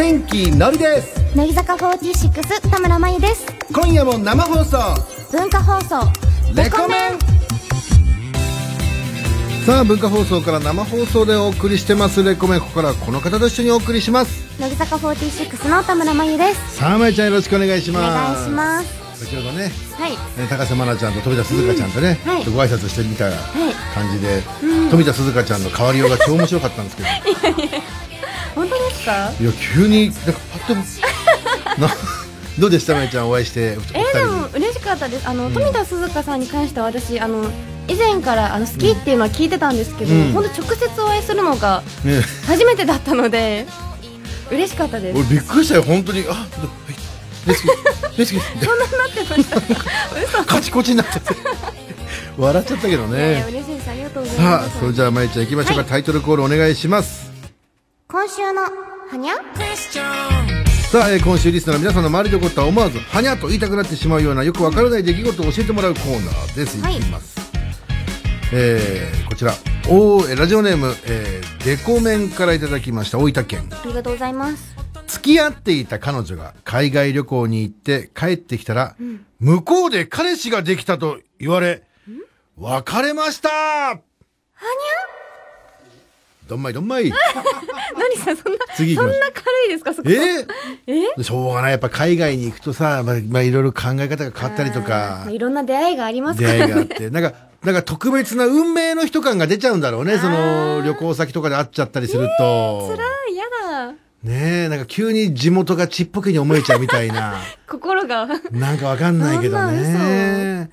天気のりです。乃木坂46田村真由です。今夜も生放送。文化放送レコメン。さあ文化放送から生放送でお送りしてます。レコメンここからはこの方と一緒にお送りします。乃木坂46の田村真由です。さあまいちゃんよろしくお願いしおます。願いします。先ほどねはい。えー高瀬愛菜ちゃんと富田鈴香ちゃんとね、はい。ちょっとご挨拶してみたはい。感じで、富田鈴香ちゃんの変わりようが超面白かったんですけど 本当ですか？いや急になんかパッとなどうでしたまいちゃんお会いしてえー、でも嬉しかったです。あの、富田鈴香さんに関しては私あの以前からあの好きっていうのは聞いてたんですけど、うん。本当直接お会いするのがね。初めてだったので嬉しかったです。俺びっくりしたよ本当に。あはい大好き大好きそんなになってました？嘘 カチコチになっちゃって。笑っちゃったけどいやいやね嬉しいです。ありがとうございさます。あそれじゃあまいちゃん行きましょうか、はい。タイトルコールお願いします今週のはにゃ？さあ、えー今週リスナーの皆さんの周りで起こった思わずはにゃと言いたくなってしまうようなよくわからない出来事を教えてもらうコーナーです、はいい、きます。えーこちら。おラジオネーム、えーデコメンからいただきました大分県。ありがとうございます。付き合っていた彼女が海外旅行に行って帰ってきたら、向こうで彼氏ができたと言われ、別れました。はにゃ？どんまいどんまい。何さそんな次行きますそんな軽いですか？そこえ？え？しょうがない。やっぱ海外に行くとさ、まあ、まあ、いろいろ考え方が変わったりとかまあ、いろんな出会いがあります出からね会いがあって、なんか、なんか特別な運命の人感が出ちゃうんだろうね。その旅行先とかで会っちゃったりすると。つらいやだねえ、なんか急に地元がちっぽけに思えちゃうみたいな。心がなんかわかんないけどそんね。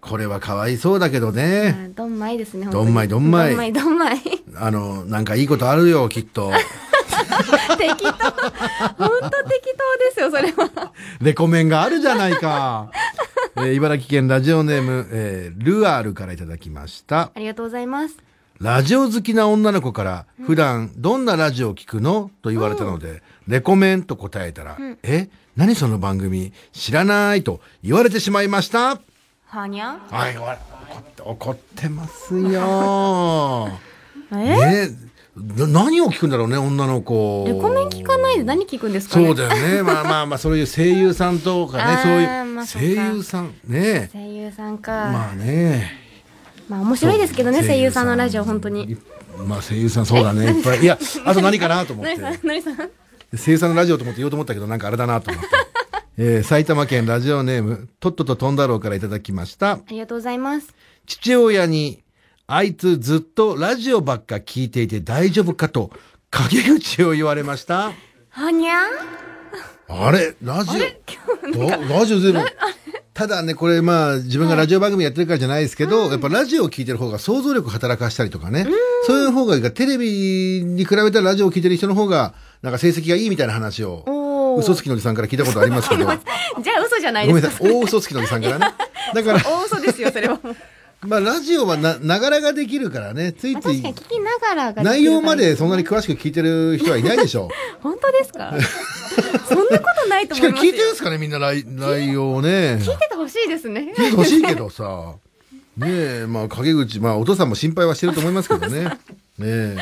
これはかわいそうだけどね。どんまいですねどんまいどんまい。どんまいどんまい。あの、なんかいいことあるよ、きっと。適当。本当適当ですよそれは。レコメンがあるじゃないか。えー茨城県ラジオネーム、えールアールからいただきました。ありがとうございます。ラジオ好きな女の子から、普段どんなラジオを聞くの？と言われたので、レコメンと答えたら、え？何その番組？知らないと言われてしまいました。はにゃはい、怒って、怒ってますよ。え？ねな何を聞くんだろうね、女の子。レコメン聞かないで何聞くんですかね？そうだよね。まあまあまあ、そういう声優さんとかね、そういう、声優さん、ね声優さんかままあね。あ面白いですけどね声優さんのラジオ本当に。まあ声優さんそうだね。いっぱい。いや、あと何かなと思って声優さんのラジオと思って言おうと思ったけど、なんかあれだなと思って。えー埼玉県ラジオネーム、とっとととんだろうからいただきました。ありがとうございます。父親に、あいつずっとラジオばっか聞いていて大丈夫かと、陰口を言われました。はにゃあれ？ラジオ？どラジオ全部。ただね、これまあ、自分がラジオ番組やってるからじゃないですけど、やっぱラジオを聞いてる方が想像力働かしたりとかね。そういう方がいいから、テレビに比べたらラジオを聞いてる人の方が、なんか成績がいいみたいな話を、嘘つきのおじさんから聞いたことありますけど。じゃあ嘘じゃないごめんなさい。大嘘つきのおじさんからね。だから、大嘘ですよそれは まあ、ラジオはな、ながらができるからね、ついまあつい聞きながらが内容までそんなにに詳しく聞いてる人はいないでしょ 本当ですか？そんなことないとし思いますよかも聞いてるんですかねみんな内内容をね。聞いててほしいですね聞いてほしいけどさ。ねえ、まあ、陰口、まあ、お父さんも心配はしてると思いますけどね。ねえ。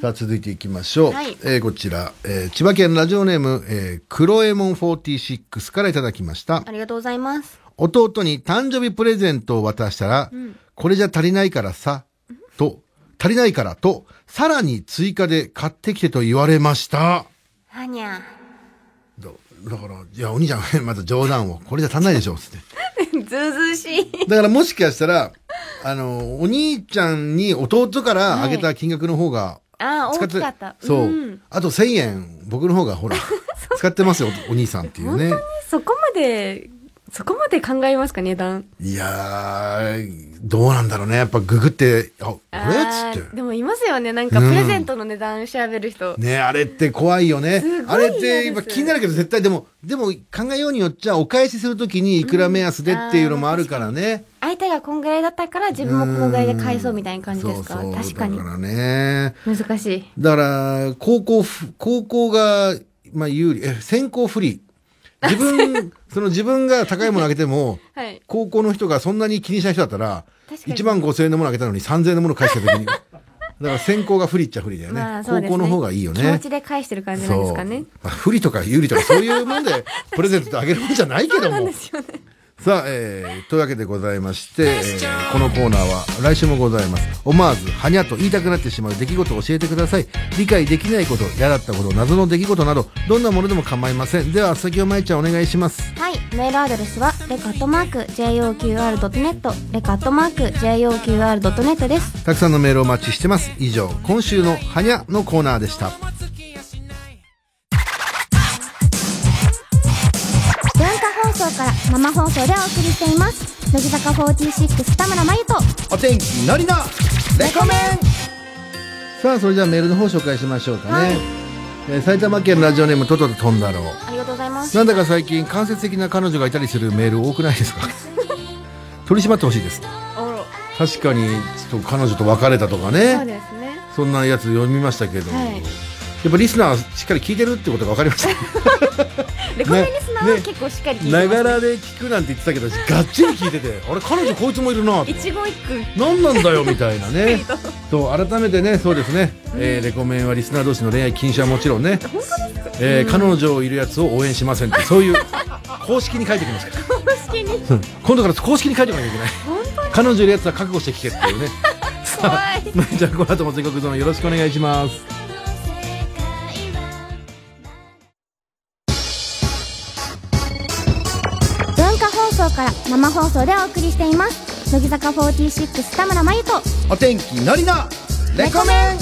さあ、続いていきましょう。はいえーこちら、えー千葉県ラジオネーム、えー、クロエモン46からいただきました。ありがとうございます弟に誕生日プレゼントを渡したら、これじゃ足りないからさ、と、足りないからと、さらに追加で買ってきてと言われました。はにゃだだから、いや、お兄ちゃん、まず冗談を、これじゃ足んないでしょ、つって。ずうずうしいだからもしかしたら、あの、お兄ちゃんに弟からあげた金額の方が、ああ使って大きかった。そう、ん。あと1000円、僕の方がほら、使ってますよ、お兄さんっていうね。そこまでそこまで考えますか値段いやー、どうなんだろうね。やっぱググって、あ、これ？あっつって。ーでもいますよねなんかプレゼントの値段調べる人、ねあれって怖いよね。あれっ嫌て今気になるけど絶対でも、でも考えようによっちゃお返しするときにいくら目安でっていうのもあるからね。相手がこんぐらいだったから自分もこんぐらいで返そうみたいな感じですか？確かにだからね。難しいだから、高校ふ、高校が、まあ有利、え、先行不利。自分、その自分が高いものあげても、はい高校の人がそんなに気にしない人だったら、確かに1万5千円のものあげたのに3千円のもの返した時に、から先行が不利っちゃ不利だよね。まあそうですね高校の方がいいよね。気持ちで返してる感じなんですかねそう。まあ、不利とか有利とかそういうもんで プレゼントってあげるもんじゃないけども。さあ、えー、というわけでございまして、えーこのコーナーは来週もございます。思わず、はにゃと言いたくなってしまう出来事を教えてください。理解できないこと、嫌だったこと、謎の出来事など、どんなものでも構いません。では、先をまいちゃんお願いします。はい、メールアドレスはレカットマーク JOQR.net レカットマーク JOQR.net ですたくさんのメールをお待ちしてます。以上、今週のはにゃのコーナーでした。から生放送でお送りしています乃木坂46田村真由とお天気のりのレコメンさあ、それじゃあメールの方紹介しましょうかね。はいえー埼玉県ラジオネームトトと飛んだろう。ありがとうございますなんだか最近間接的な彼女がいたりするメール多くないですか？取り締まってほしいです。確かに、ちょっと彼女と別れたとかそうね。ですねそんなやつ読みましたけど。はいやっぱリスナーしっかり聞いてるってことが分かりました。レコメンリスナーはね。結構しっかり聞いてながらで聞くなんて言ってたけど、がっちり聞いてて、あれ彼女こいつもいるなと。一期一句何なんだよみたいなね。そう改めてねそうですね、えーレコメンはリスナー同士の恋愛禁止はもちろんね、えー彼女いるやつを応援しませんってそういう 公式に書いてきますから。公式に？うん。今度から公式に書いてこなきゃいけない。彼女いるやつは覚悟して聞けっていうね。じゃあこの後も全国ゾーンよろしくお願いします生放送でお送りしています。乃木坂46田村真由と。お天気のりのレコメン。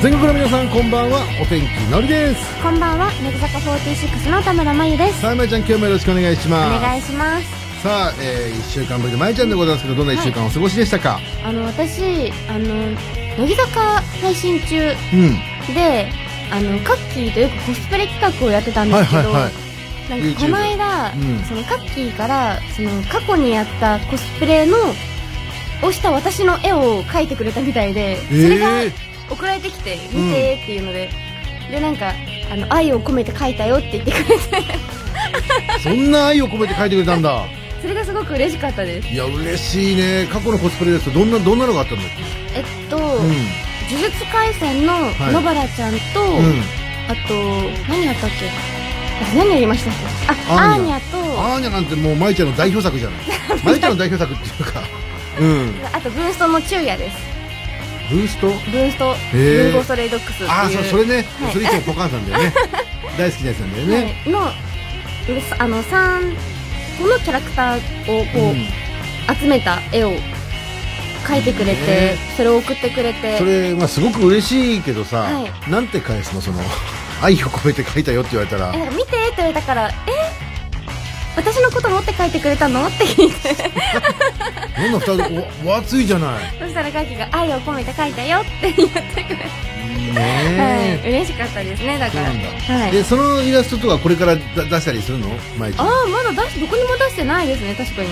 全国の皆さんこんばんは。お天気のりです。こんばんは。乃木坂46の田村真由です。さあまいちゃん今日もよろしくお願いしおます。願いします。さあ、えー、1週間ぶりでまいちゃんでございますけどどんな1週間お過ごしでしたか、あの私あの乃木坂配信中うん。であのカッキーとよくコスプレ企画をやってたんですけど、なんかこの間、うん。そのカッキーからその過去にやったコスプレのをした私の絵を描いてくれたみたいで、それがえ送られてきて見てっていうので、でなんかあの愛を込めて描いたよって言ってくれて。ー、そんな愛を込めて書いてくれたんだそれがすごく嬉しかったです。いや嬉しいね。過去のコスプレですとどんなどんなのがあったんだっえっと、け呪術廻戦のはい。野原ちゃんと、うん、うん、あと何やったっけ？あ何やりましたっけ？あアーニャ。とアーニャなんてもうまいちゃんの代表作じゃない。まいちゃんの代表作っていうか。うん。あとブーストの昼夜です。ブースト？ブースト。文豪ストレイドックスああそれね、はい。それいつもポカンさんだよね。大好きなやつなんだよね、はい、のであの3個のキャラクターをこう、うん。集めた絵を描いてくれて、ね。それを送ってくれて。それまあすごく嬉しいけどさ、はなんて返すの？その愛を込めて書いたよって言われたら。見てって言われたからえ私のこと持って描いてくれたの？って聞いて。どんな二人おお熱いじゃない。そしたらカキが愛を込めて描いたよって言ってくれて、いいはいね、嬉しかったですねだから。はい。でそのイラストとかこれからだ出したりするの？まいちゃん。ああまだ出しどこにも出してないですね確かに。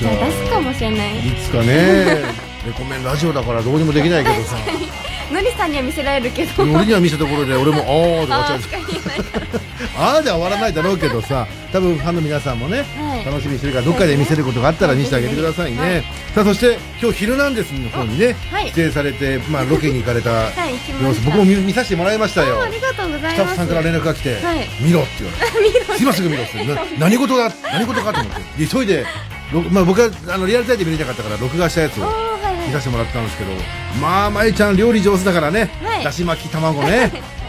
じゃあ出すかもしれない。いつかね。レコメンラジオだからどうにもできないけどさ。のりさんには見せられるけど。俺には見せたところで俺もあーって終わっちゃうああーでは終わらないだろうけどさ多分ファンの皆さんもねはい。楽しみにしてるからどっかで見せることがあったら見せてあげてくださいね、はい。さあそして今日「ヒルナンデス」の方にね、はい。出演されて、まあ、ロケに行かれた様子僕も見見させてもらいましたよ。あありがとうございます。スタッフさんから連絡が来て「はい。見ろ」って言われて「今すぐ見ろ」ってな何事だ何事かと思って。で急いで、ろまあ、僕はあのリアルタイムで見れなかったから録画したやつを見させてもらったんですけどまあまいちゃん料理上手だからね、はい。だし巻き卵ね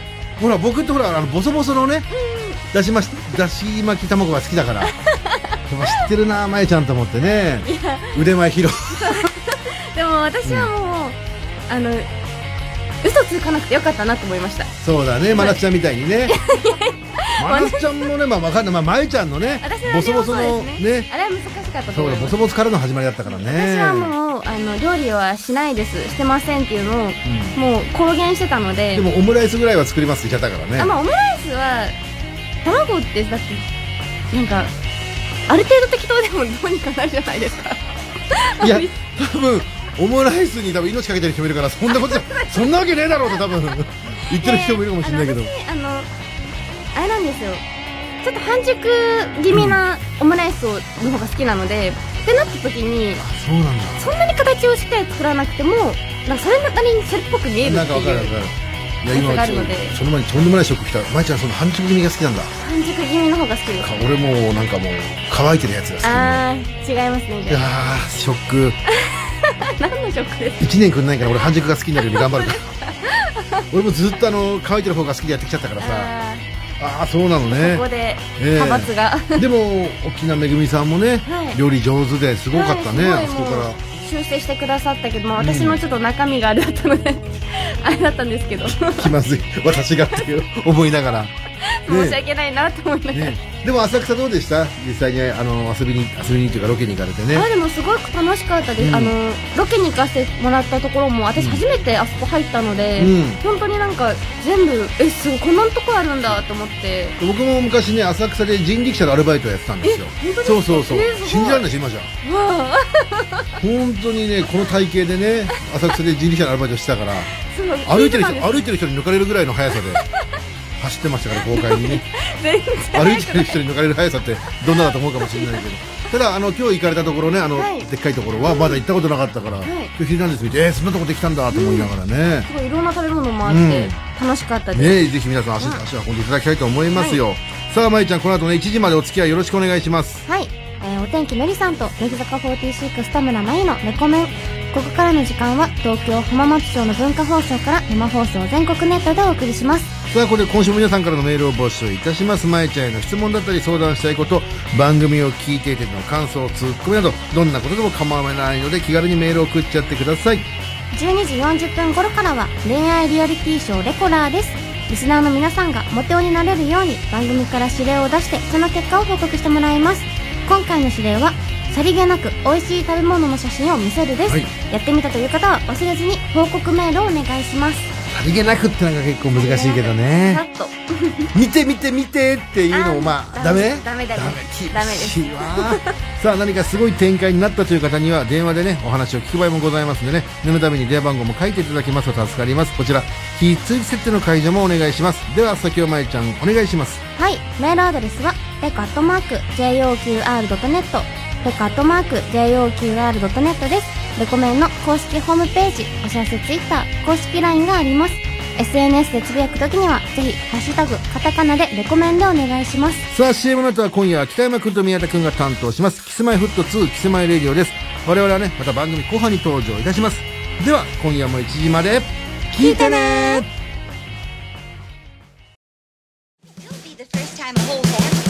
ほら僕ってほらあのボソボソのねだしましだし巻き卵が好きだから。知ってるなまいちゃんと思ってね。腕前広 でも私はもう、あの嘘つかなくてよかったなと思いました。そうだね、まなつちゃんみたいにね。まなつちゃんもね、まあ、わかんない、まあ、まゆちゃんのねボソボソのね。ね。あれは難しかったとそうだ、思います。ボソボソからの始まりだったからね。私はもうあの料理はしないです。してませんっていうのを、もう公言してたので。でも、オムライスぐらいは作りますって言っちゃったからね。あまあ、オムライスは卵ってだってなんかある程度適当でもどうにかなるじゃないですか。いや、多分、オムライスに多分命かけてる人もいるから、そんなこと そんなわけねえだろうと多分、言ってる人もいるかもしれないけど。あの私あのあれなんですよ。ちょっと半熟気味なオムライスをの方が好きなので、ってなった時にそうなんだ。そんなに形をしっかり作らなくてもなんかそれなりにそれっぽく見えるなんっていうかわかるわかる。いや今があるので。その前にとんでもないショック来た。まいちゃんその半熟気味が好きなんだ。半熟気味の方が好きです。か俺もうなんかもう乾いてるやつが好き。あー違いますねいやーショック。あ 何のショックです1年くんないから俺半熟が好きになるように頑張るから。俺もずっとあの乾いてる方が好きでやってきちゃったからさあああそうなのーね。ここでええ。派閥が、でも沖縄めぐみさんもね、はい。料理上手ですごかったね、はいあそこから。もう修正してくださったけど、まあ、私のちょっと中身があれだったので、あれだったんですけど。申気まずい。私がっていう思いながら、ねし訳ないなと思いながら、ね、でも浅草どうでした？実際にあの遊びに遊びにというかロケに行かれてね。あでもすごく楽しかったです、うん。あのロケに行かせてもらったところも私初めてあそこ入ったので、うん。本当になんか全部えすごいこんなとこあるんだと思って。僕も昔ね浅草で人力車のアルバイトをやってたんですよ。そうそうそう、信じられないし今じゃ。本当にねこの体型でね浅草で人力車のアルバイトしてたから 歩いてる人歩いてる人に抜かれるぐらいの速さで走ってましたから豪快にね。歩いてる人に抜かれる速さってどんなだと思うかもしれないけど。ただあの今日行かれたところねあの、はい。でっかいところはまだ行ったことなかったから、い。今日ヒルナンデス見てえー、そんなとこできたんだと思いながらね、すごいいろんな食べ物もあって、うん。楽しかったです、ねぜひ皆さん足,、足運んでいただきたいと思いますよ、さあまいちゃんこの後ね1時までお付き合いよろしくお願いします。はい、えーお天気のりさんと乃木坂46田村真由のレコメンここからの時間は東京浜松町の文化放送から生放送全国ネットでお送りしますさあこれで今週も皆さんからのメールを募集いたします。まいちゃんへの質問だったり相談したいこと番組を聞いていての感想ツッコミなどどんなことでも構わないので気軽にメールを送っちゃってください。12時40分頃からは恋愛リアリティショーレコラーです。リスナーの皆さんがモテ男になれるように番組から指令を出してその結果を報告してもらいます。今回の指令はさりげなく美味しい食べ物の写真を見せるです、はい。やってみたという方は忘れずに報告メールをお願いしますさりげなくってのが結構難しいけどさねっと。見て見て見てっていうのもまあダメダメダメダメです。さあ何かすごい展開になったという方には電話でねお話を聞く場合もございますのでね念のために電話番号も書いていただきますと助かります。こちら非通知設定の解除もお願いします。では先ほまえちゃんお願いします。はい、メールアドレスは、ペコアットマーク、JOQR.net、ペコアットマーク、JOQR.net です。レコメンの公式ホームページ、お知らせツイッター、公式 LINE があります。SNS でつぶやくときには、ぜひ、ハッシュタグ、カタカナでレコメンでお願いします。さあ CM の後は今夜は北山君と宮田君が担当します。キスマイフット2キスマイレディオです。我々はねまた番組後半に登場いたします。では今夜も1時まで。聞いてね It'll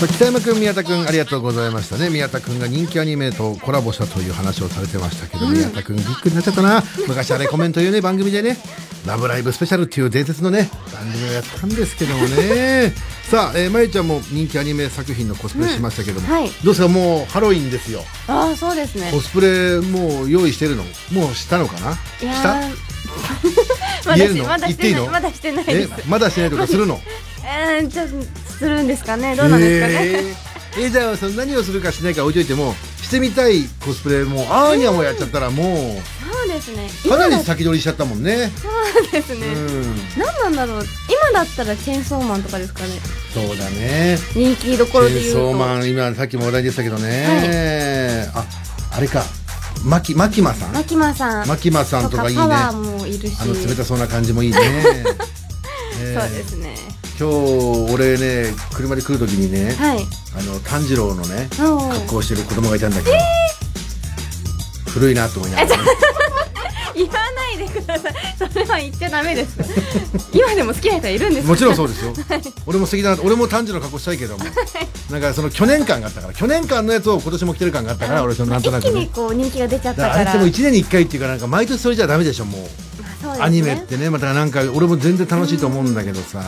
北山君宮田君ありがとうございましたね。宮田君が人気アニメとコラボしたという話をされてましたけど、宮田君びっくりになっちゃったな。昔はレコメンというね番組でね「ラブライブスペシャル」っていう伝説のね番組をやったんですけどもね。さあ、えー、まゆちゃんも人気アニメ作品のコスプレしましたけども、うんはい。どうですか？もうハロウィンですよ。ああ、そうですね。コスプレもう用意してるの？もうしたのかな？した？ー まだし言えるの？まだしてない。まだしてないでえす。まだしてないとかするの？えー、じゃあするんですかね。どうなんですかね、えー。えじゃあその何をするかしないか置いといてもしてみたいコスプレもうアーニャもやっちゃったらもそうですね。うかなり先取りしちゃったもんね。そうですね。うん。何なんだろう。今だったらチェーンソーマンとかですかね。そうだね。人気どチころで言うと。ェーンソーマン今さっきも話題でしたけどね、ああれか。マキマキマさん？マキマさん。マキマさんとかいいね。パワーもいるし。あの冷たそうな感じもいいね。ねそうですね今日俺ね車で来る時にね、はい。あの炭治郎のね格好をしてる子供がいたんだけど、古いなと思いながらね、言わないでください。それは言っちゃダメです。今でも好きな人はいるんですもちろんそうですよ。俺も素敵だな俺も炭治郎の格好したいけども。なんかその去年感があったから去年間のやつを今年も着てる感があったから俺そのなんとなく一気にねこう人気が出ちゃっただかかららあれってもう1年に1回っていうかなんか毎年それじゃダメでしょもうね。アニメってねまたなんか俺も全然楽しいと思うんだけどさ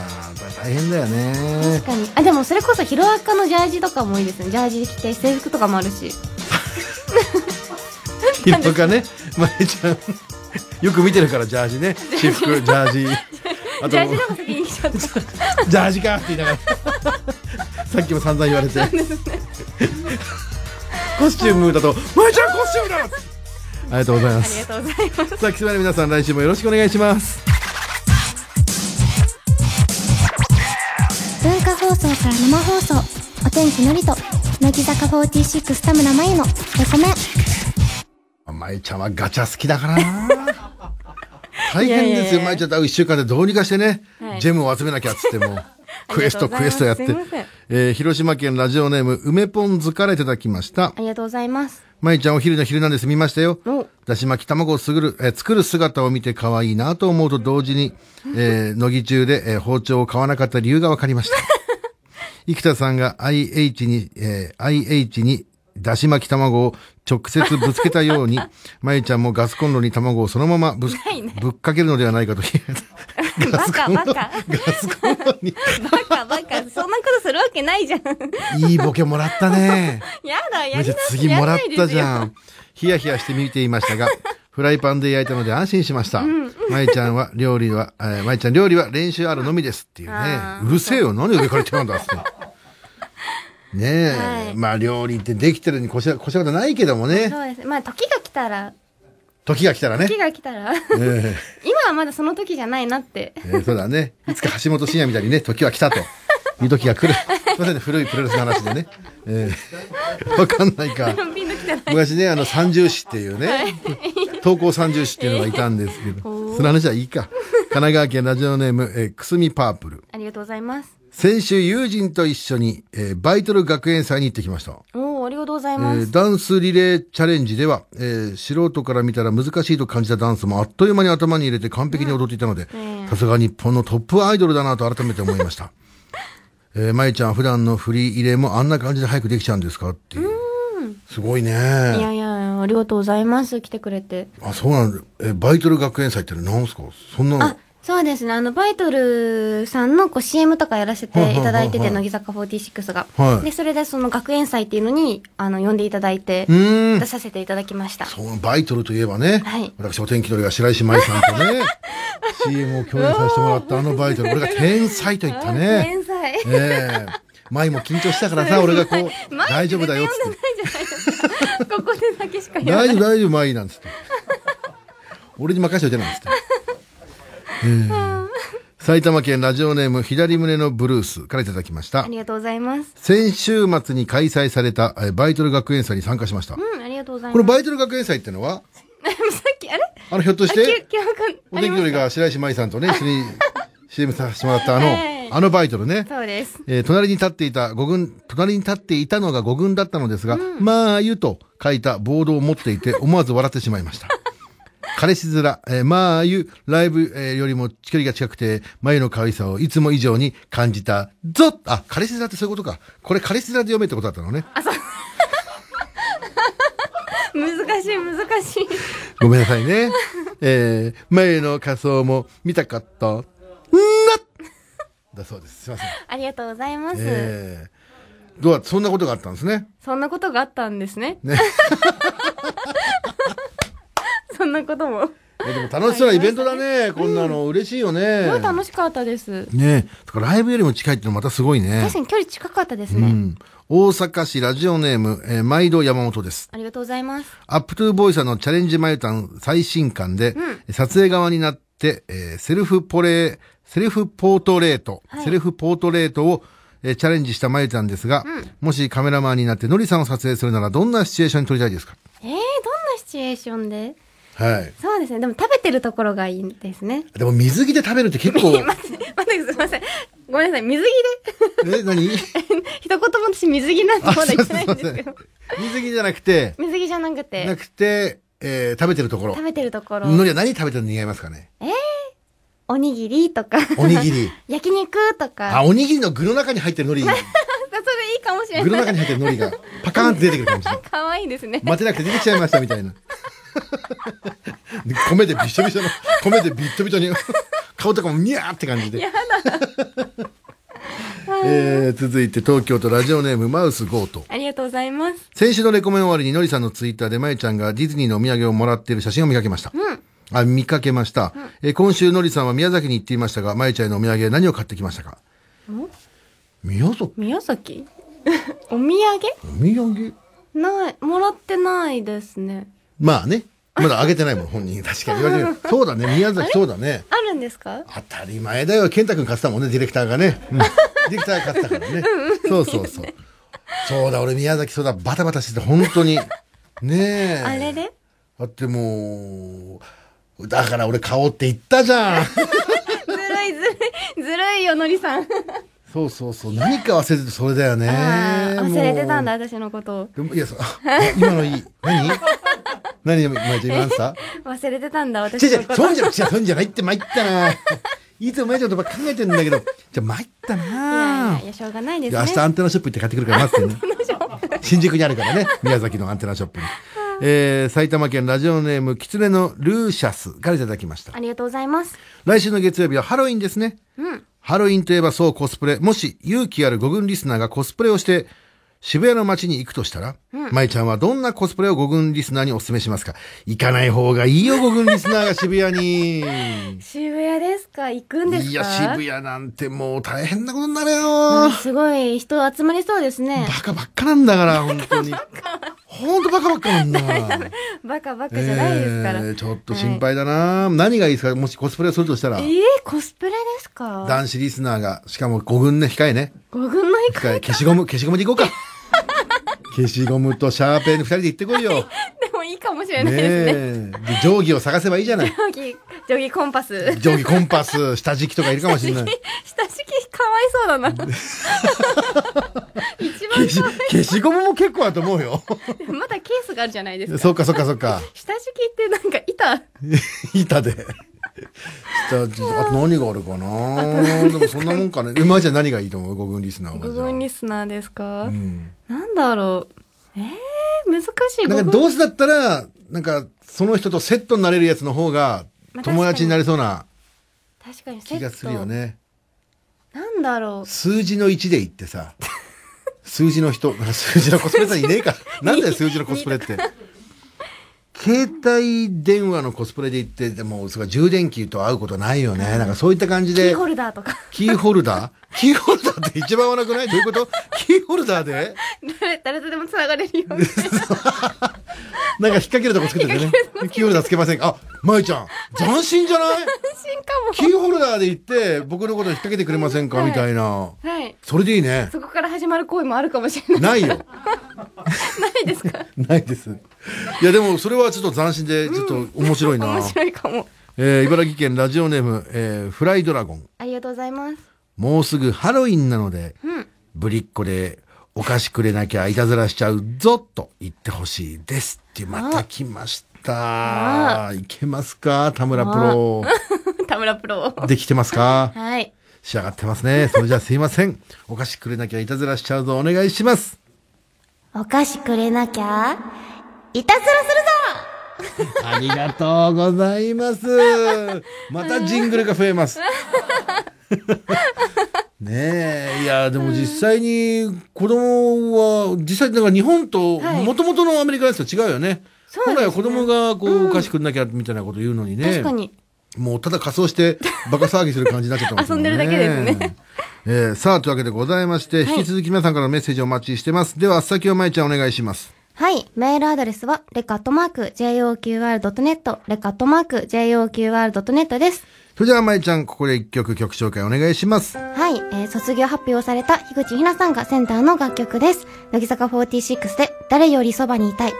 大変だよね。確かに。あでもそれこそヒロアカのジャージとかもいいですね。ジャージ着て制服とかもあるし。とかね。まえちゃん。よく見てるからジャージね。私服ジャージ。あとジャージの方が先に来ちゃった。ジャージかって言いながら。さっきも散々言われて。コスチュームだと「まえちゃんコスチュームだ!」ありがとうございまありすがとうございます。さあキスマイの皆さん来週もよろしくお願いします。文化放放送から生放送お天気のりと乃木坂46田村真由のレコメンまいちゃんはガチャ好きだからな。大変ですよ、まいちゃん。と会う一週間でどうにかしてね、はい。ジェムを集めなきゃっつっても、クエスト、クエストやって。えー広島県ラジオネーム、梅ポンズからいただきました。ありがとうございますまいちゃんお昼の昼なんです見ましたよお。だし巻き卵をすぐる、えー作る姿を見て可愛いなと思うと同時に、えー、乃木中で、えー包丁を買わなかった理由が分かりました。生田さんが IH に、えー IH にだし巻き卵を直接ぶつけたように、まゆちゃんもガスコンロに卵をそのままぶ,、ぶっかけるのではないかという。バカバカガスコンロに。バカバカそんなことするわけないじゃんいいボケもらったね。やだやめちゃりな次もらったじんゃん。ヒヤヒヤして見ていましたが、フライパンで焼いたので安心しました。まいちゃんは料理は、えーまいちゃん料理は練習あるのみですっていうねうるせえよ。何上から言ってなんだって。ねえ、はいまあ料理ってできてるに越した、越したことないけどもね。そうですまあ時が来たら時が来たらね。時が来たらえ今はまだその時じゃないなってええーそうだね。いつか橋本真也みたいにね、時は来たと。いう時が来る。すいませんね、古いプロレスの話でね。ええ わかんないか。昔ね、あの、三重師っていうね、投稿三重師っていうのがいたんですけど、その話はいいか。神奈川県ラジオネーム、えーくすみパープル。ありがとうございます先週友人と一緒に、えーバイトル学園祭に行ってきました。ありがとうございえます、ーダンスリレーチャレンジでは、えー素人から見たら難しいと感じたダンスもあっという間に頭に入れて完璧に踊っていたのでえ、さすが日本のトップアイドルだなと改めて思いました。えー、まいちゃん普段の振り入れもあんな感じで早くできちゃうんですかっていう。すごいね。いやいやありがとうございます来てくれてあ、そうなんだ。え、バイトル学園祭って何すか？そんなのあ。そうですねあのバイトルさんのこう CM とかやらせていただいてて乃木坂46が、はいでそれでその学園祭っていうのにあの呼んでいただいて出。させていただきましたそう、バイトルといえばね。はい私、お天気のりが白石麻衣さんとね、CM を共演させてもらったあのバイトル。俺が天才と言ったね。天才ええ舞も緊張したから さ、俺がこう、大丈夫だよっつって。ここでだけしか言わない大丈夫、大丈夫、舞なんつって。俺に任せておいてなんつって。ええ埼玉県ラジオネーム左胸のブルースからいただきましたあ。りがとうございます先週末に開催されたえバイトル学園祭に参加しました。うんありがとうございますこのバイトル学園祭ってのは、さっきあれ？あの、ひょっとしあて、お天気のりが白石麻衣さんとね、一緒に CM させてもらったあの、はいあのバイトルね。そうですえー隣に立っていた五軍、隣に立っていたのが五軍だったのですが、まあゆと書いたボードを持っていて思わず笑ってしまいました。彼氏面、えーまあゆ、ライブ、えーよりも距離が近くて、眉の可愛さをいつも以上に感じた。ぞっあ、彼氏面ってそういうことか。これ彼氏面で読めってことだったのね。難しい難しいごめんなさいね。えー、眉の仮装も見たかった。んなだそうです。すいません。ありがとうございます、えー、どうだそんなことがあったんですね。そんなことがあったんですねね。そんなことも。えでも楽しそうなイベントだね。こんなの。嬉しいよね。すごい楽しかったです。ね。だからライブよりも近いってのまたすごいね。確。かに距離近かったですね、うん。大阪市ラジオネーム、えー毎度山本です。ありがとうございます。アップトゥーボーイさんのチャレンジマユタン最新刊で、撮影側になって、えーセルフポレ、セルフポートレート、はい。セルフポートレートを、えーチャレンジしたマユタンですが、もしカメラマンになってノリさんを撮影するならどんなシチュエーションに撮りたいですか？えー、どんなシチュエーションで？はい。そうですね。でも食べてるところがいいんですね。でも水着で食べるって結構、待って待ってすいませんごめんなさい水着で？え、何？一言も私水着なんてまだ言ってないんですけど。水着じゃなくて、水着じゃなくて。なくて、えー食べてるところ。食。べてるところ。のりは何食べてるの似合いますかね？おにぎりとか。おにぎり。焼肉とか。あ、おにぎりの具の中に入ってるのり、具それいいかもしれのない。中に入ってるのりが、パカーンって出てくる感じ。可愛いですね。待てなくて出てきちゃいましたみたいな。米でびっしょびしょの、米でびっとびとに、顔とかもニャーって感じで。えー続いて東京都ラジオネームマウスゴート。ありがとうございます。先週のレコメン終わりにのりさんのツイッターでまゆちゃんがディズニーのお土産をもらっている写真を見かけました。あ、見かけました。えー今週のりさんは宮崎に行っていましたが、まゆちゃんへのお土産何を買ってきましたか？宮崎？宮崎？お 土お土産産？ない。もらってないですねまあね。まだあげてないもん、本人。確かに言われてる。そうだね、宮崎そうだね。あるんですか？当たり前だよ。健太君買ってたもんね、ディレクターがね。うんディレクターが買ったからね。そうそうそう。そうだ、俺宮崎そうだ、バタバタしてて、本当に。ねえ。あれで？だってもう、だから俺買おうって言ったじゃん。ずるいずるい、ずるいよ、のりさん。そうそうそう。何か忘れててそれだよね。忘れてたんだ、も私のことを。いや、そうあ今のいい。何？何まいちゃん言わんさ忘れてたんだ、違う私の、こと。違うそうじゃ、違う、そうじゃないって参ったな。いつもまいちゃんとばっか考えてるんだけど、じゃ参ったなやいや、しょうがないですね。明日アンテナショップ行って買ってくるから待ってね。新宿にあるからね。宮崎のアンテナショップに。えー、埼玉県ラジオネーム、キツネのルーシャスからいただきました。ありがとうございます。来週の月曜日はハロウィンですね。うん。ハロウィンといえばそうコスプレ。もし勇気ある5軍リスナーがコスプレをして渋谷の街に行くとしたら、舞ちゃんはどんなコスプレを5軍リスナーにお勧めしますか？行かない方がいいよ、5軍リスナーが渋谷に。渋谷ですか？行くんですか？いや、渋谷なんてもう大変なことになるうよん。すごい人集まりそうですね。バカばっかなんだから、本当に。本当バカばっかなんだ。バカバカじゃないですから。えーちょっと心配だな、何がいいですか？もしコスプレをするとしたらえ。ー、コスプレですか？男子リスナーが、しかも5軍ね、控えね。五軍の控え、控え消しゴム、消しゴムでいこうか。消しゴムとシャーペン二人で行ってこいよ。ねでもいいかもしれないですね。え。で定規を探せばいいじゃない。定規、定規コンパス。定規コンパス、下敷きとかいるかもしれない。下敷きかわいそうだな。一番消し、消しゴムも結構あると思うよ。まだケースがあるじゃないですか。そっかそっかそっか。下敷きってなんか板、板で。下あと何があるかな？でもそんなもんかね。うまいじゃん何がいいと思う？五軍リスナーは。五軍リスナーですか、うん。なんだろう。えー、難しい。なんかどうせだったら、なんかその人とセットになれるやつの方がまあ友達になりそうな気がするよね。なんだろう。数字の1で言ってさ、数字の人、数字のコスプレさんいねえか。なんだよ、数字のコスプレって。携帯電話のコスプレで言って、でも、それ充電器と会うことないよね。なんかそういった感じでキー、ホルダーとか。キーホルダー？キーホルダーって一番合わなくない？どういうこと？キーホルダーで？誰誰とでも繋がれるように。なんか引っ掛けるとこつけててね。キーホルダーつけませんかあ、まいちゃん、斬新じゃない？安心かキーホルダーで言って、僕のこと引っ掛けてくれませんか？みたいな。も。はい。それでいいね。そこから始まる行為もあるかもしれない。ないよ。ないですか？ないです。いや、でも、それはちょっと斬新で、ちょっと面白いな。面白いかも。えー茨城県ラジオネーム、えーフライドラゴン。ありがとうございます。もうすぐハロウィンなので、うん。ぶりっ子でお菓子くれなきゃいたずらしちゃうぞと言ってほしいですって、また来ました。いけますか？田村プロ。田村プロ。できてますか？はい。仕上がってますね。それじゃあすいません。お菓子くれなきゃいたずらしちゃうぞ。お願いします。お菓子くれなきゃ、いたずらするぞ ありがとうございます。またジングルが増えます。ねえ、いや、でも実際に子供は、実際なんか日本とはい元々のアメリカですと違うよね。本来は子供がこう、お菓子くんなきゃみたいなこと言うのにね。確かに。もうただ仮装してバカ騒ぎする感じになっちゃってますもんね。遊んでるだけですね。えーさあ、というわけでございまして、引き続き皆さんからのメッセージをお待ちしてます。では、先をまいちゃんお願いします。はい。メールアドレスは、レカットマーク、JOQR.net、レカットマーク、JOQR.net です。それじゃあ、まいちゃん、ここで一曲曲紹介お願いします。はい。えー、卒業発表された樋口ひなさんがセンターの楽曲です。乃木坂46で、誰よりそばにいたい。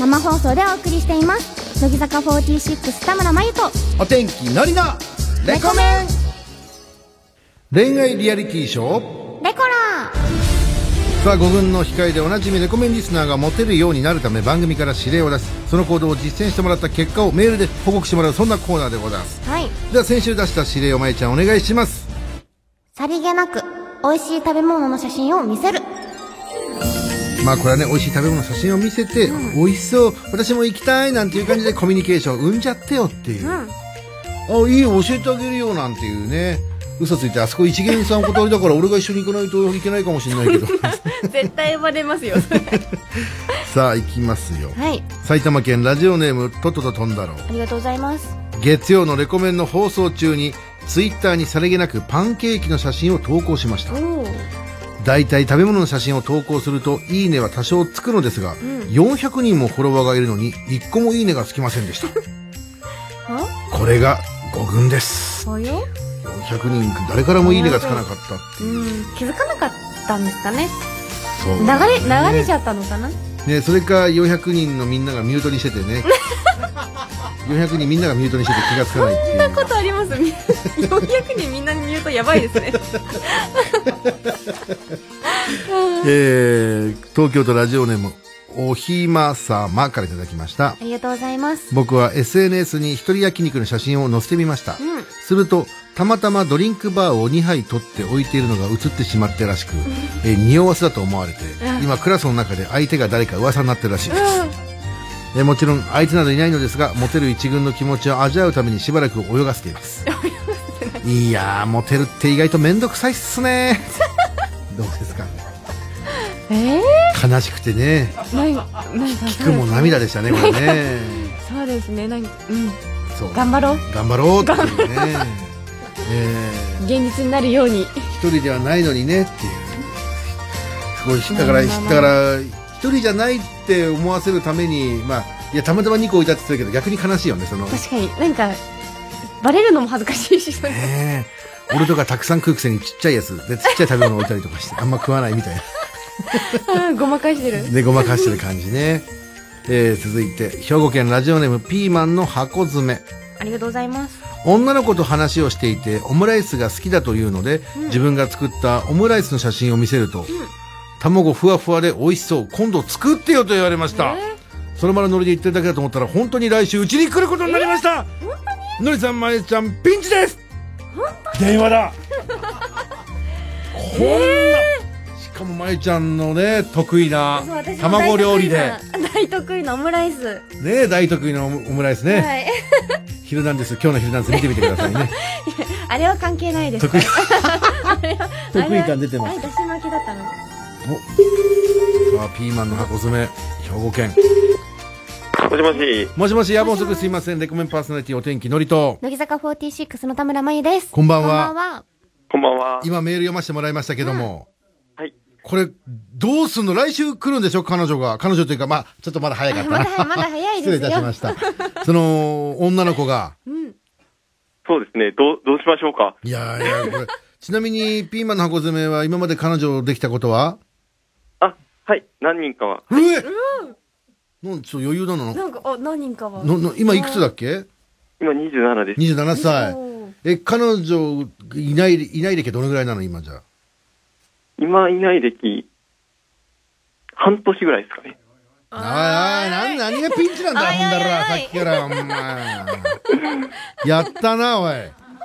生放送でお送りしています。乃木坂46田村真由と、お天気のりのレコメン。恋愛リアリティショー。レコラさあ5軍の控えでおなじみレコメンリスナーがモテるようになるため番組から指令を出しその行動を実践してもらった結果をメールで報告してもらう。そんなコーナーでございます。ーはい。では先週出した指令をまいちゃんお願いします。さりげなく、美味しい食べ物の写真を見せる。まあこれはね美味しい食べ物の写真を見せて、美味しそう私も行きたいなんていう感じでコミュニケーションを生んじゃってよっていう、うん。あいいよ教えてあげるよなんていうね嘘ついてあそこ一元さんお断りだから俺が一緒に行かないといけないかもしれないけど 絶対呼ばれますよ。さあ行きますよはい。埼玉県ラジオネームとっとと飛んだろうありがとうございます。月曜のレコメンの放送中にツイッターにさりげなくパンケーキの写真を投稿しました。大体食べ物の写真を投稿するといいねは多少つくのですが、ん。400人もフォロワーがいるのに1個もいいねがつきませんでした。あ？これが5軍です。およ。400人誰からもいいねがつかなかったっていう、うん。気づかなかったんですかね。そう流れ、流れちゃったのかな？ね、それか400人のみんながミュートにしててね。400人みんながミュートにしてて気がつかないっていう。そんなことあります？み400人みんなに言うとやばいですね。えー東京都ラジオネームおひまさまからいただきました。ありがとうございます。僕は SNS に一人焼肉の写真を載せてみました、うん。するとたまたまドリンクバーを2杯取って置いているのが映ってしまってらしく、えー匂わせだと思われて、うん。今クラスの中で相手が誰か噂になってるらしいです、えーもちろん相手などいないのですがモテる一軍の気持ちを味わうためにしばらく泳がせています。い。やーモテるって意外と面倒くさいっすね。どうですか？え悲しくてね。ー、なんなんか聞くも涙でしたねこれね。そうですね。なんうん。そう。頑張ろう。頑張ろうっていうね。え。ー現実になるように。一人ではないのにねっていう。すごいだからまあまあ。まあだから一人じゃないって思わせるためにまあいやたまたま2個置いたって言ってたけど逆に悲しいよねその。ね確かに、なんか、バレるのも恥ずかしいし、それえ。俺とかたくさん食うくせにちっちゃいやつでちっちゃい食べ物置いたりとかしてあんま食わないみたいな。うんごまかしてる。でごまかしてる感じね。えー続いて兵庫県ラジオネームピーマンの箱詰め。ありがとうございます。女の子と話をしていてオムライスが好きだというので、自分が作ったオムライスの写真を見せると、卵ふわふわで美味しそう今度作ってよと言われました、えその場のノリで言ってるだけだと思ったら本当に来週うちに来ることになりました。のりさんまえちゃんピンチです。電話だ。こんな、しかもまえちゃんのね得意な卵料理で大得意なオムライス。ね大得意なオムライスね、はい。ヒルナンデス今日のヒルナンデス見てみてくださいね あれは関係ないです。得意 あれは得意感出てますあれだし巻きだったの。さあピーマンの箱詰め兵庫県もしもし。もしもし夜分遅くすいませんレコメンパーソナリティお天気のりと乃木坂46の田村真由です。こんばんはこんばんは。こんばんは。今メール読ませてもらいましたけども、はい。これどうすんの？来週来るんでしょ？彼女が。彼女というかまあちょっとまだ早かったな。ま だまだ早いですよ。失礼いたしました。その女の子が。うん。そうですね。どう、どうしましょうか？いやいやこれ。ちなみにピーマンの箱詰めは今まで彼女できたことは？あ、はい。何人かは。うえなんちょっと余裕なの？なんか、あ、何人かは。のの今いくつだっけ？今27です。27歳。え彼女いないいない歴どのぐらいなの？今じゃ今いない歴、半年ぐらいですかね。おいおい、何、何がピンチなんだ、ほんだら、さっきから、お前。やったな、おい。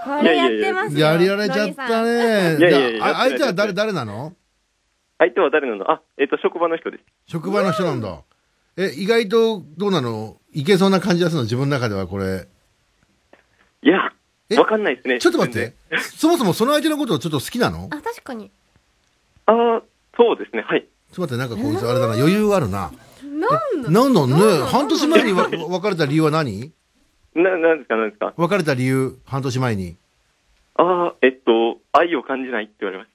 これやってますよ。やりられちゃったね。いやいやいやじゃああ相手は誰、誰なの相手は誰なのあ、えっ、と、職場の人です。職場の人なんだ。え、意外と、どうなのいけそうな感じがするの自分の中ではこれ。いや、えわかんないですね。ちょっと待って。そもそもその相手のことをちょっと好きなのあ、確かに。あーそうですね。はい。ちょっと待って、なんかこいつあれだな、余裕あるな。なんだなんだね半年前にわ別れた理由は何？な、なんですか、なんですか。別れた理由、半年前に。あーえっと、愛を感じないって言われまし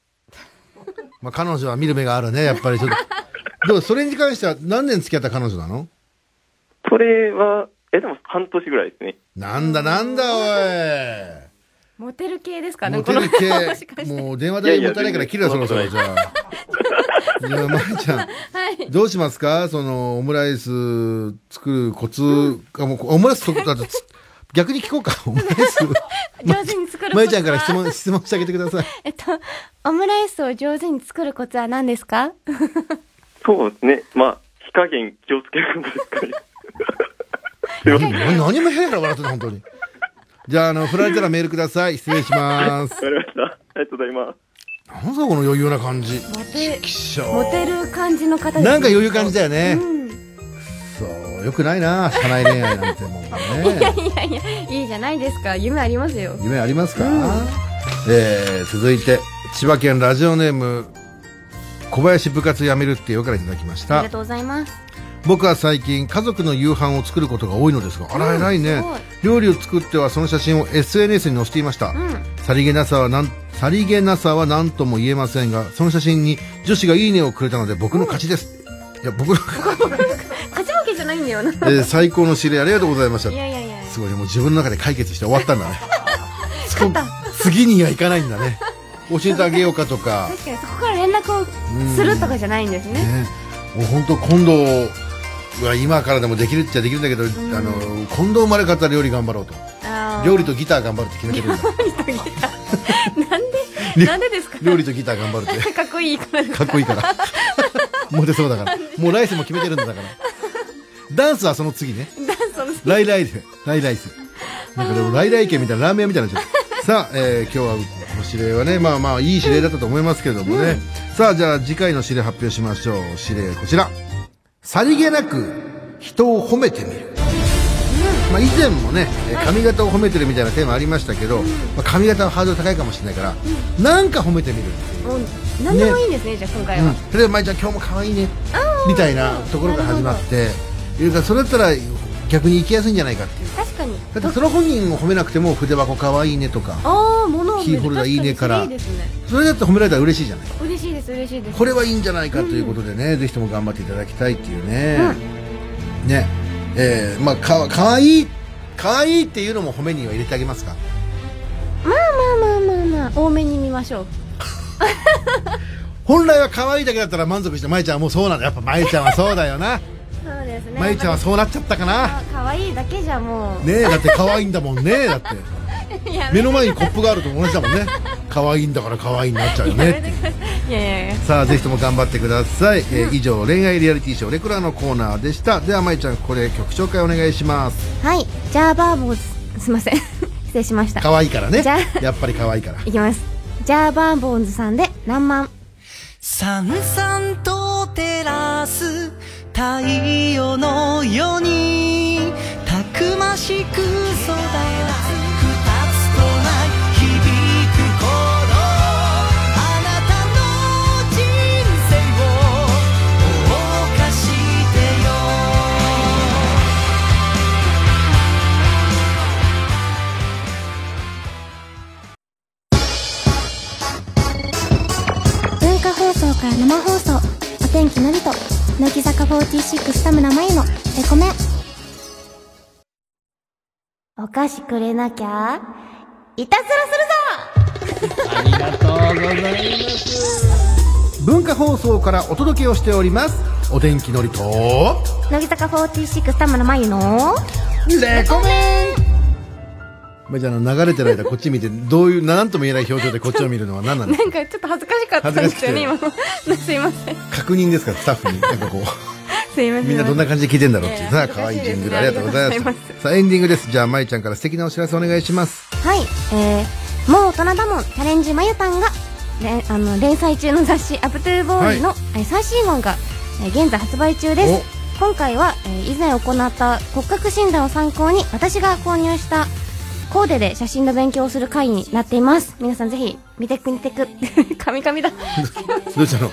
まあ、彼女は見る目があるね、やっぱりちょっと。でも、それに関しては何年付き合った彼女なの？た。それは、え、でも半年ぐらいですね。なんだなんだおモテる系ですか？い。ねモテる系もう電話代もったいないから切るよ、そろそろ、じゃあ。いや、まいちゃん、はい。どうしますか？その、オムライス作るコツ、あもうオムライス作ったと、つ逆に聞こうか、オムライス。上手に作るまいちゃんから質問、質問してあげてください。えっと、オムライスを上手に作るコツは何ですか？そうですね。まあ、火加減気をつけることですかね。何も変やから笑ってた、本当に。じゃあ、あの、振られたらメールください。失礼します。かりました。ありがとうございます。なんだこの余裕な感じ。モテきっしょモテる感じの方ですねなんか余裕感じだよね。うんそう、よくないな、社内恋愛なんてもうね。いやいやいいじゃないですか夢ありますよ夢ありますか、えー、続いて、千葉県ラジオネーム、小林部活辞めるってよからいただきましたありが。とうございます僕は最近家族の夕飯を作ることが多いのですが、あら偉いね。料理を作ってはその写真を SNS に載せていました。うんさりげなさはなん、さりげなさは何とも言えませんが、その写真に女子がいいねをくれたので僕の勝ちです。いや、僕の、勝ち負けじゃないんだよなえー最高の指令ありがとうございましたい。やいやいやすごいね、もう自分の中で解決して終わったんだね。勝った次にはいかないんだね。教えてあげようかとか。確かにそこから連絡をするとかじゃないんですねね、もう本当今度は今からでもできるっちゃできるんだけど、あの今度生まれ変わったら料理頑張ろうと。料理とギター頑張るって決めてる。んだなんで？なんでですか？料理とギター頑張るって。かっこいいから。かっこいいから。モテそうだから。もうライスも決めてるんだから。ダンスはその次ね。ダンスのライライスライライス。なんかでもライライ家みたいなラーメン屋みたいになさあ、えー今日はこの指令はねまあまあいい指令だったと思いますけれどもね、さあじゃあ次回の指令発表しましょう。指令こちらさりげなく人を褒めてみる、まあ、以前もねえー髪型を褒めてるみたいなテーマありましたけど、まあ、髪型はハードル高いかもしれないから、なんか褒めてみるっていう。もう何でもいいんですねじゃあ今回は、うん、例えば舞ちゃん今日も可愛いね。みたいなところから始まっているからそれだったら逆に行きやすいんじゃないかっていう。確かに。だってその本人を褒めなくても筆箱可愛いねとかああ物をキーホルダーいいねからそれいいですね。それだって褒められたら嬉しいじゃない。嬉しいです嬉しいです。これはいいんじゃないかということでね、ぜひとも頑張っていただきたいっていうね、ね。えー、まあか可愛い可愛いっていうのも褒めには入れてあげますか？まあまあまあまあ多めに見ましょう。本来は可愛いだけだったら満足して舞ちゃんはもうそうなんだやっぱ舞ちゃんはそうだよな。そうですね。舞ちゃんはそうなっちゃったかな。あ可愛いだけじゃもう。ねえだって可愛いんだもんねだって。や目の前にコップがあると同じだもんね。可愛いんだから可愛いになっちゃうよねって。いさあぜひとも頑張ってください、えー以上恋愛リアリティショーレクラーのコーナーでした。ではまいちゃんここで曲紹介お願いします。はい。ジャーバーボーズすいません。失礼しました。可愛いからね。じゃあ。やっぱり可愛いから。いきます。ジャーバーボーズさんで「らんまんさんさんと照らす太陽のようにたくましく育つ二化放送から生放送。お天気のりと乃木坂46田村真由のレコメンお菓子くれなきゃいたずらするぞ。ありがとうございます。文化放送からお届けをしております。お天気のりと。乃木坂46田村真由のレコメンまあ、じゃあ流れてる間こっち見てどういう何とも言えない表情でこっちを見るのは何なんですかなんかちょっと恥ずかしかったんですよね今のすいません確認ですからスタッフに。なんかこう。すいません。みんなどんな感じで聞いてんだろうっていう。さあ可愛いジングルありがとうございましありがとうございたさあエンディングです。じゃあまいちゃんから素敵なお知らせお願いします。はい、えー、もう大人だもんチャレンジまゆたんが、ね、あの連載中の雑誌「アップトゥーボーイの」えー最新号が、えー現在発売中です。今回は、えー以前行った骨格診断を参考に私が購入したコーデで写真の勉強をする回になっています。皆さんぜひ見てく見てく。カミカミだ。どうしたの？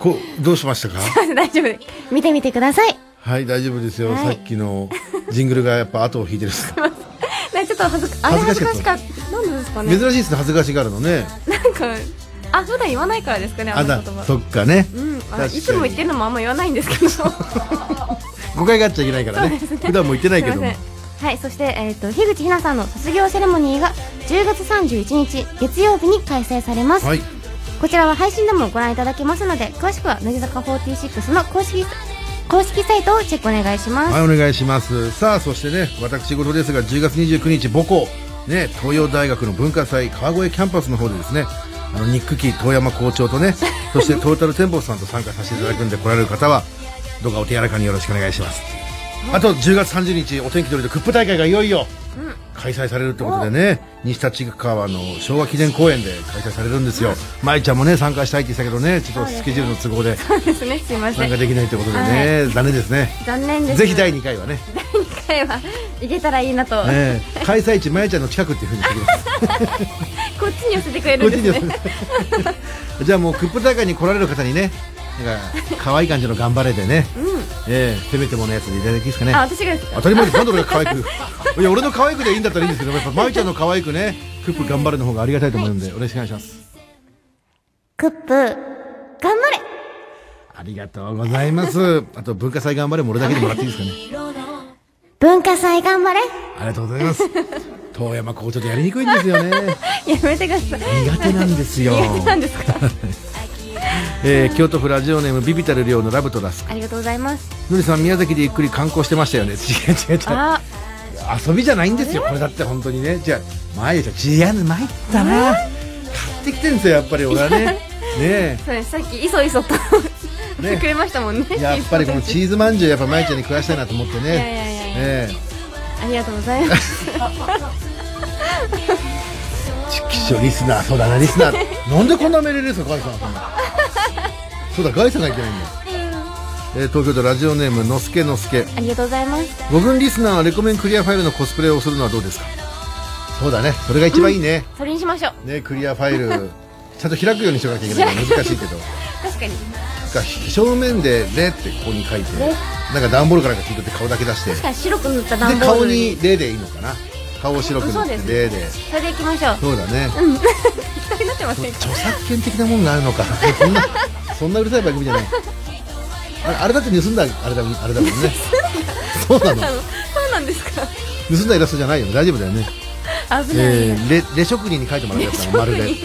こうどうしましたか？大丈夫。見てみてください。はい大丈夫ですよ、はい。さっきのジングルがやっぱ後を引いてる。ん。ですねちょっと恥ずかあれ恥ずかしか恥った。なんでですかね？珍しいですね恥ずかしがるのね。なんかあ普段言わないからですかねあの言葉。そっかね、うん、いつも言ってるのもあんま言わないんですけど。誤解があっちゃいけないからね。普段も言ってないけどもはいそして、えー、と樋口ひなさんの卒業セレモニーが10月31日月曜日に開催されます、はいこちらは配信でもご覧いただけますので詳しくは乃木坂46の公式公式サイトをチェックお願いします、はい、お願いします。さあ、そしてね、私事ですが、10月29日、母校、ね、東洋大学の文化祭、川越キャンパスの方でですね、あの、ニックキー遠山校長とね、そしてトータルテンボスさんと参加させていただくんで来られる方は、どうかお手柔らかによろしくお願いします。あと10月30日お天気通りでクップ大会がいよいよ開催されるってことでね西立川の昭和記念公園で開催されるんですよ。舞ちゃんもね参加したいって言ってたけどねちょっとスケジュールの都合で参加できないということでね残念ですね。残念です。ぜひ第2回はね。2回は行けたらいいなと、ええ開催地まやちゃんの近くっていうふうに言ってきます。こっちに寄せてくれるんですね。じゃあもうクップ大会に来られる方にねなんか可愛い感じの頑張れでね、ええせめてものやつでいただきですかね。あ私がですか？当たり前です。なんで俺が可愛く。いや俺の可愛くでいいんだったらいいんですけどやっぱまいちゃんの可愛くねクップ頑張れの方がありがたいと思うんで、お願いします。クップ頑張れ。ありがとうございます。あと文化祭頑張れも俺だけでもらっていいですかね。文化祭頑張れ。ありがとうございます。遠山こうちょっとやりにくいんですよね。やめてください。苦手なんですよ。苦手なんですか？えー京都府ラジオネームビビタル寮のラブとラスありがとうございます。のりさん宮崎でゆっくり観光してましたよね。違う違う違う。あ遊びじゃないんですよ。これだって本当にね。じゃあ前で違う参ったな。買ってきてるんですよやっぱり俺はね。ねえ。そうです。さっきいそいそとしてくれましたもんね。やっぱりこのチーズまんじゅうやっぱまいちゃんに食わしたいなと思ってね。ありがとうございます。え ちきしょリスナーそうだなリスナー。なんでこんな命令ですかガイさんそうだガイさんがいけないんだえー東京都ラジオネームのすけのすけ。ありがとうございます。5分リスナーはレコメンクリアファイルのコスプレをするのはどうですか？そうだね。それが一番いいね、それにしましょう。ねクリアファイル。ちゃんと開くようにしとかなきゃいけない から難しいけど。確かに。が正面で「レ」ってここに書いてレなんか段ボールからか聞いて顔だけ出して。確かに白く塗ったで段ボール顔に「レ」でいいのかな。顔を白く塗って「そうです。レ」で。それでいきましょう。そうだね。適当になってませんか？著作権的なもんがあるのか。そんなそんなうるさい番組じゃない。あれあれだって盗んだあれだもんあれだもんね。そうなの。そうなんですか。盗んだイラストじゃないよ大丈夫だよね。危ない。えー、レレ職人に書いてもらったやつまるで。神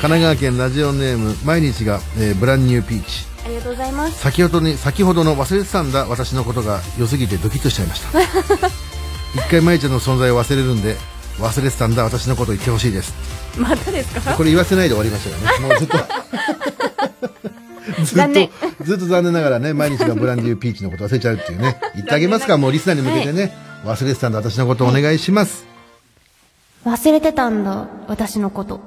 奈川県ラジオネーム毎日が、えーブランニューピーチ。ありがとうございます。先ほどに先ほどの忘れてたんだ私のことが良すぎてドキッとしちゃいました。一回舞ちゃんの存在を忘れるんで忘れてたんだ私のこと言ってほしいです。またですか？これ言わせないで終わりましたよね。もうずっと ずっとずっと残念ながらね毎日がブランデューピーチのこと忘れちゃうっていうね。言ってあげますかもうリスナーに向けてね、忘れてたんだ私のことお願いします、忘れてたんだ私のこと。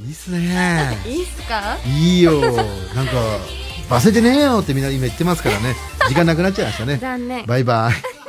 いいっすね。いいっすか？いいよ。なんか忘れてねえよってみんな今言ってますからね。時間なくなっちゃいましたね。残念。バイバイ